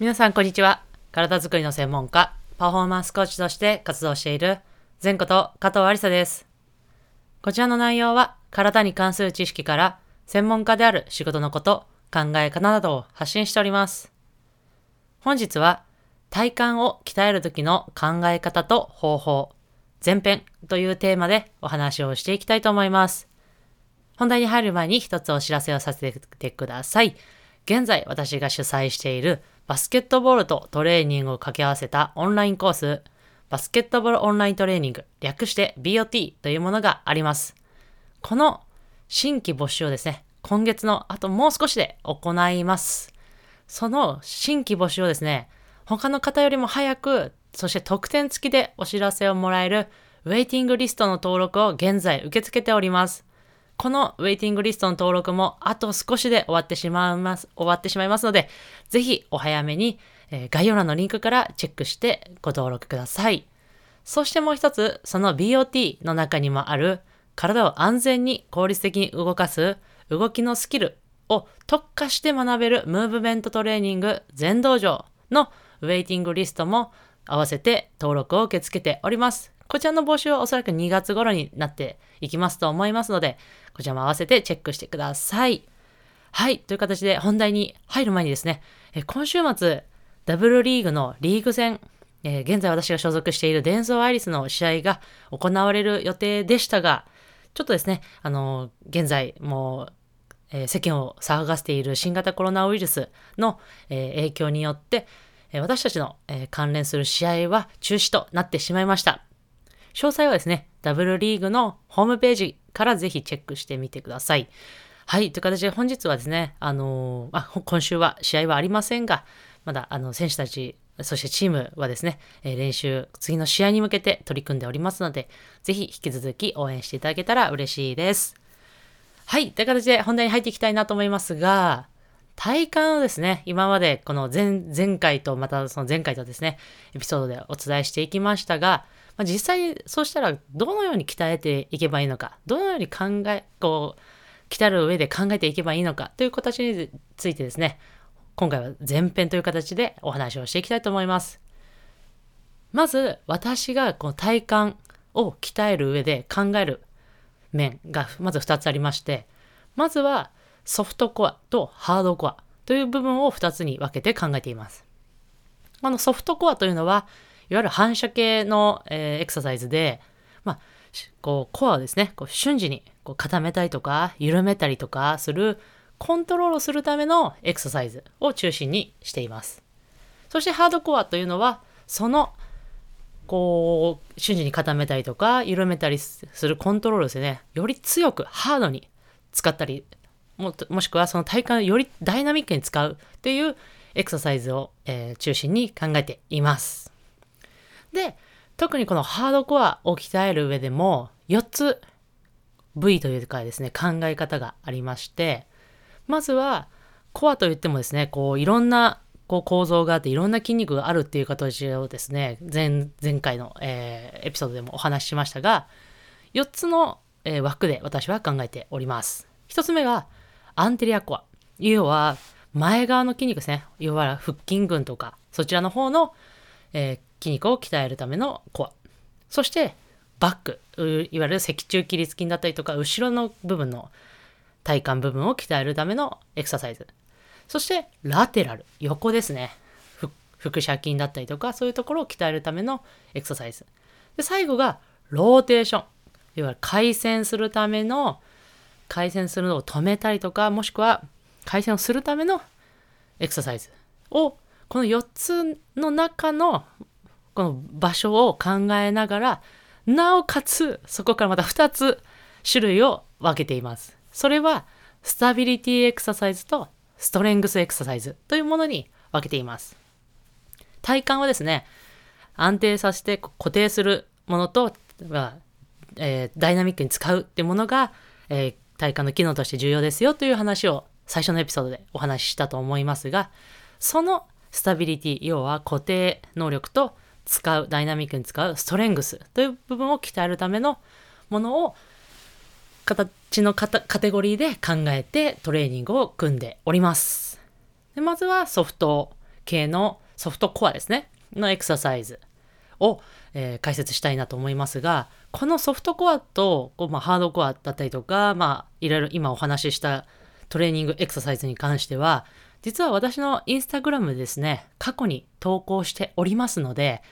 皆さんこんにちは。体づくりの専門家、パフォーマンスコーチとして活動している前こと加藤ありさです。こちらの内容は体に関する知識から専門家である仕事のこと、考え方などを発信しております。本日は体幹を鍛える時の考え方と方法、前編というテーマでお話をしていきたいと思います。本題に入る前に一つお知らせをさせてください。現在私が主催しているバスケットボールとトレーニングを掛け合わせたオンラインコース、バスケットボールオンライントレーニング、略して BOT というものがあります。この新規募集をですね、今月のあともう少しで行います。その新規募集をですね、他の方よりも早く、そして特典付きでお知らせをもらえるウェイティングリストの登録を現在受け付けております。このウェイティングリストの登録もあと少しで終わってしまいます、終わってしまいますので、ぜひお早めに、えー概要欄のリンクからチェックしてご登録ください。そしてもう一つ、その BOT の中にもある体を安全に効率的に動かす動きのスキルを特化して学べるムーブメントトレーニング全道場のウェイティングリストも合わせて登録を受け付けております。こちらの募集はおそらく2月頃になっていきますと思いますので、こちらも合わせてチェックしてください。はい。という形で本題に入る前にですね、え今週末、ダブルリーグのリーグ戦、えー現在私が所属しているデンソーアイリスの試合が行われる予定でしたが、ちょっとですね、あの現在もう、えー世間を騒がせている新型コロナウイルスの、え影響によって、え私たちの、え関連する試合は中止となってしまいました。詳細はですね、ダブルリーグのホームページからぜひチェックしてみてください。はい、という形で本日はですね、あのーあ、今週は試合はありませんが、まだあの選手たち、そしてチームはですね、え練習、次の試合に向けて取り組んでおりますので、ぜひ引き続き応援していただけたら嬉しいです。はい、という形で本題に入っていきたいなと思いますが、体幹をですね、今までこの前前回とまたその前回とですね、エピソードでお伝えしていきましたが、まあ、実際そうしたらどのように鍛えていけばいいのか、どのように考え、こう、鍛える上で考えていけばいいのかという形についてですね、今回は前編という形でお話をしていきたいと思います。まず、私がこの体幹を鍛える上で考える面がまず2つありまして、まずはソフトコアとハードコアという部分を2つに分けて考えています。あのソフトコアというのは、いわゆる反射系の、えーエクササイズで、まあ、こうコアをですね、こう瞬時にこう固めたりとか緩めたりとかするコントロールするためのエクササイズを中心にしています。そしてハードコアというのは、そのこう、瞬時に固めたりとか、緩めたりするコントロールですね。より強く、ハードに使ったり、ももしくはその体幹をよりダイナミックに使うっていうエクササイズを、えー中心に考えています。で、特にこのハードコアを鍛える上でも、4つ部位というかですね、考え方がありまして、まずは、コアといってもですね、こう、いろんなこう構造があって、いろんな筋肉があるっていう形をですね、前前回の、えーエピソードでもお話ししましたが、4つの、えー枠で私は考えております。1つ目が、アンテリアコア。要は、前側の筋肉ですね。要は、腹筋群とか、そちらの方の、えー筋肉を鍛えるためのコア。そして、バック。いわゆる脊柱起立筋だったりとか、後ろの部分の体幹部分を鍛えるためのエクササイズ。そして、ラテラル。横ですね。腹斜筋だったりとか、そういうところを鍛えるためのエクササイズ。で、最後が、ローテーション。いわゆる回旋するための、回旋するのを止めたりとか、もしくは回旋をするためのエクササイズを、この4つの中のこの場所を考えながら、なおかつ、そこからまた2つ種類を分けています。それは、スタビリティエクササイズとストレングスエクササイズというものに分けています。体幹はですね、安定させて固定するものと、まえーダイナミックに使うってものが、えー体幹の機能として重要ですよという話を最初のエピソードでお話ししたと思いますが、そのスタビリティ、要は固定能力と使う、ダイナミックに使うストレングスという部分を鍛えるためのものを形のカテゴリーで考えてトレーニングを組んでおります。でまずはソフト系のソフトコアですね、のエクササイズを、えー、解説したいなと思いますが、このソフトコアとこう、まあ、ハードコアだったりとか、まあ、いろいろ今お話ししたトレーニングエクササイズに関しては、実は私のインスタグラムですね、過去に投稿しておりますので、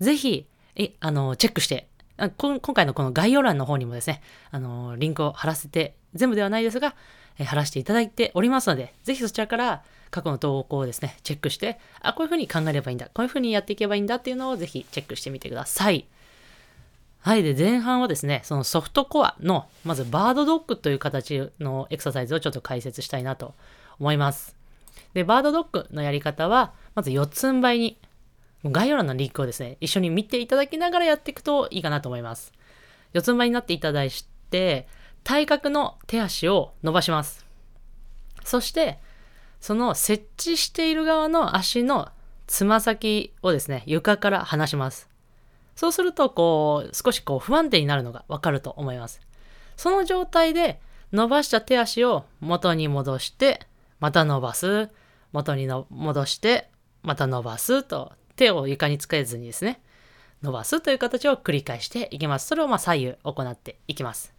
ぜひ、え、あの、チェックして今回のこの概要欄の方にもですね、あのリンクを貼らせて、全部ではないですが、え貼らせていただいておりますので、ぜひそちらから過去の投稿をですね、チェックして、あ、こういうふうに考えればいいんだ、こういうふうにやっていけばいいんだっていうのをぜひチェックしてみてください。はい。で、前半はですね、そのソフトコアの、まずバードドッグという形のエクササイズをちょっと解説したいなと思います。で、バードドッグのやり方は、まず四つん這いに概要欄のリンクをですね、一緒に見ていただきながらやっていくといいかなと思います。四つん這いになっていただいて、体格の手足を伸ばします。そして、その設置している側の足のつま先をですね、床から離します。そうすると、こう、少しこう不安定になるのがわかると思います。その状態で伸ばした手足を元に戻して、また伸ばす、元にの戻して、また伸ばすと手を床につけずにですね、伸ばすという形を繰り返していきます。それをま左右行っていきます。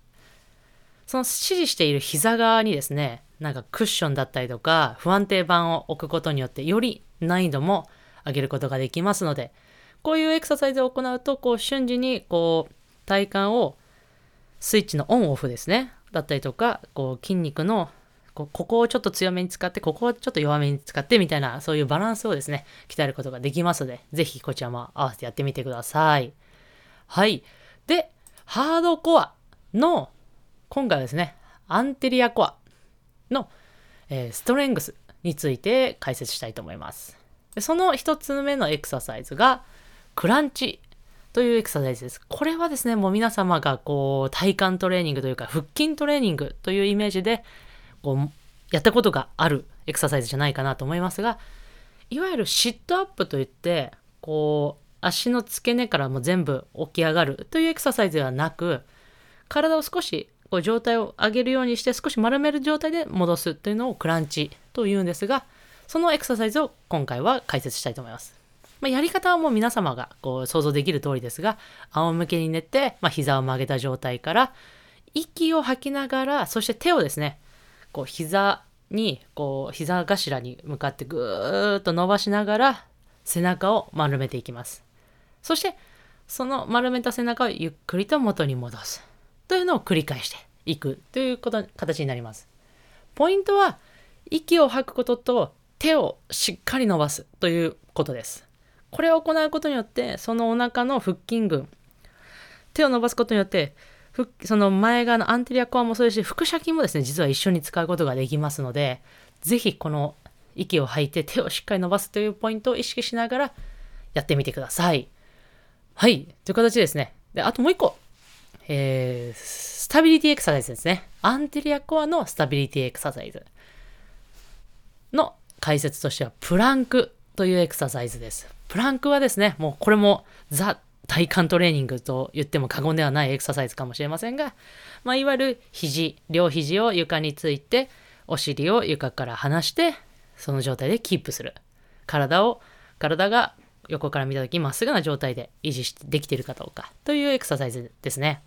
その指示している膝側にですね、なんかクッションだったりとか、不安定板を置くことによって、より難易度も上げることができますので、こういうエクササイズを行うと、こう瞬時にこう体幹をスイッチのオンオフですね、だったりとか、こう筋肉のここをちょっと強めに使って、ここをちょっと弱めに使ってみたいな、そういうバランスをですね、鍛えることができますので、ぜひこちらも合わせてやってみてください。はい。で、ハードコアの、今回はですね、アンテリアコアの、えー、ストレングスについて解説したいと思います。その一つ目のエクササイズが、クランチというエクササイズです。これはですね、もう皆様がこう体幹トレーニングというか腹筋トレーニングというイメージでこうやったことがあるエクササイズじゃないかなと思いますがいわゆるシットアップといってこう足の付け根からも全部起き上がるというエクササイズではなく体を少しこう状態を上げるようにして少し丸める状態で戻すというのをクランチというんですがそのエクササイズを今回は解説したいと思います。まあ、やり方はもう皆様がこう想像できる通りですが仰向けに寝て、まあ、膝を曲げた状態から息を吐きながらそして手をですねこう膝にこう膝頭に向かってぐーっと伸ばしながら背中を丸めていきます。そしてその丸めた背中をゆっくりと元に戻すというのを繰り返していくということ形になります。ポイントは息を吐くことと手をしっかり伸ばすということです。これを行うことによってそのお腹の腹筋群手を伸ばすことによってその前側のアンテリアコアもそうですし、腹斜筋もですね、実は一緒に使うことができますので、ぜひこの息を吐いて手をしっかり伸ばすというポイントを意識しながらやってみてください。はい。という形ですね。で、あともう一個。えー、スタビリティエクササイズですね。アンテリアコアのスタビリティエクササイズの解説としては、プランクというエクササイズです。プランクはですね、もうこれもザ体幹トレーニングと言っても過言ではないエクササイズかもしれませんが、まあ、いわゆる肘、両肘を床について、お尻を床から離して、その状態でキープする。体を、体が横から見た時まっすぐな状態で維持してできているかどうかというエクササイズですね。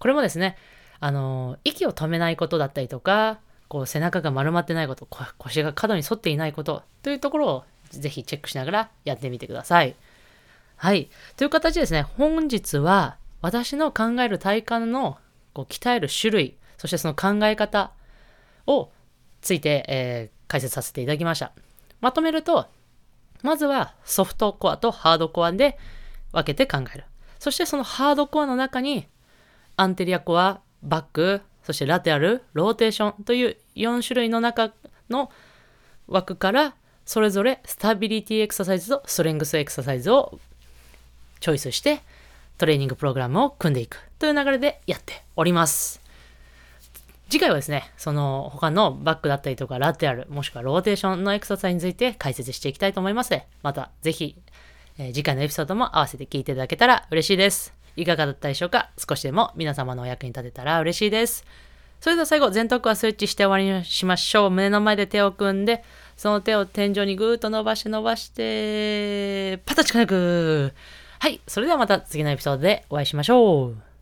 これもですね、あの、息を止めないことだったりとか、こう背中が丸まってないこと、腰が角に沿っていないことというところをぜひチェックしながらやってみてください。はい。という形ですね、本日は私の考える体幹のこう鍛える種類、そしてその考え方をついて、えー、解説させていただきました。まとめると、まずはソフトコアとハードコアで分けて考える。そしてそのハードコアの中にアンテリアコア、バック、そしてラテアル、ローテーションという4種類の中の枠からそれぞれスタビリティエクササイズとストレングスエクササイズをチョイスしてトレーニングプログラムを組んでいくという流れでやっております。次回はですね、その他のバックだったりとかラテアル、もしくはローテーションのエクササイズについて解説していきたいと思いますので、またぜひ、えー、次回のエピソードも合わせて聞いていただけたら嬉しいです。いかがだったでしょうか？少しでも皆様のお役に立てたら嬉しいです。それでは最後、全トークはスイッチして終わりにしましょう。胸の前で手を組んで、その手を天井にぐーっと伸ばして伸ばして、パタチ力はい、それではまた次のエピソードでお会いしましょう。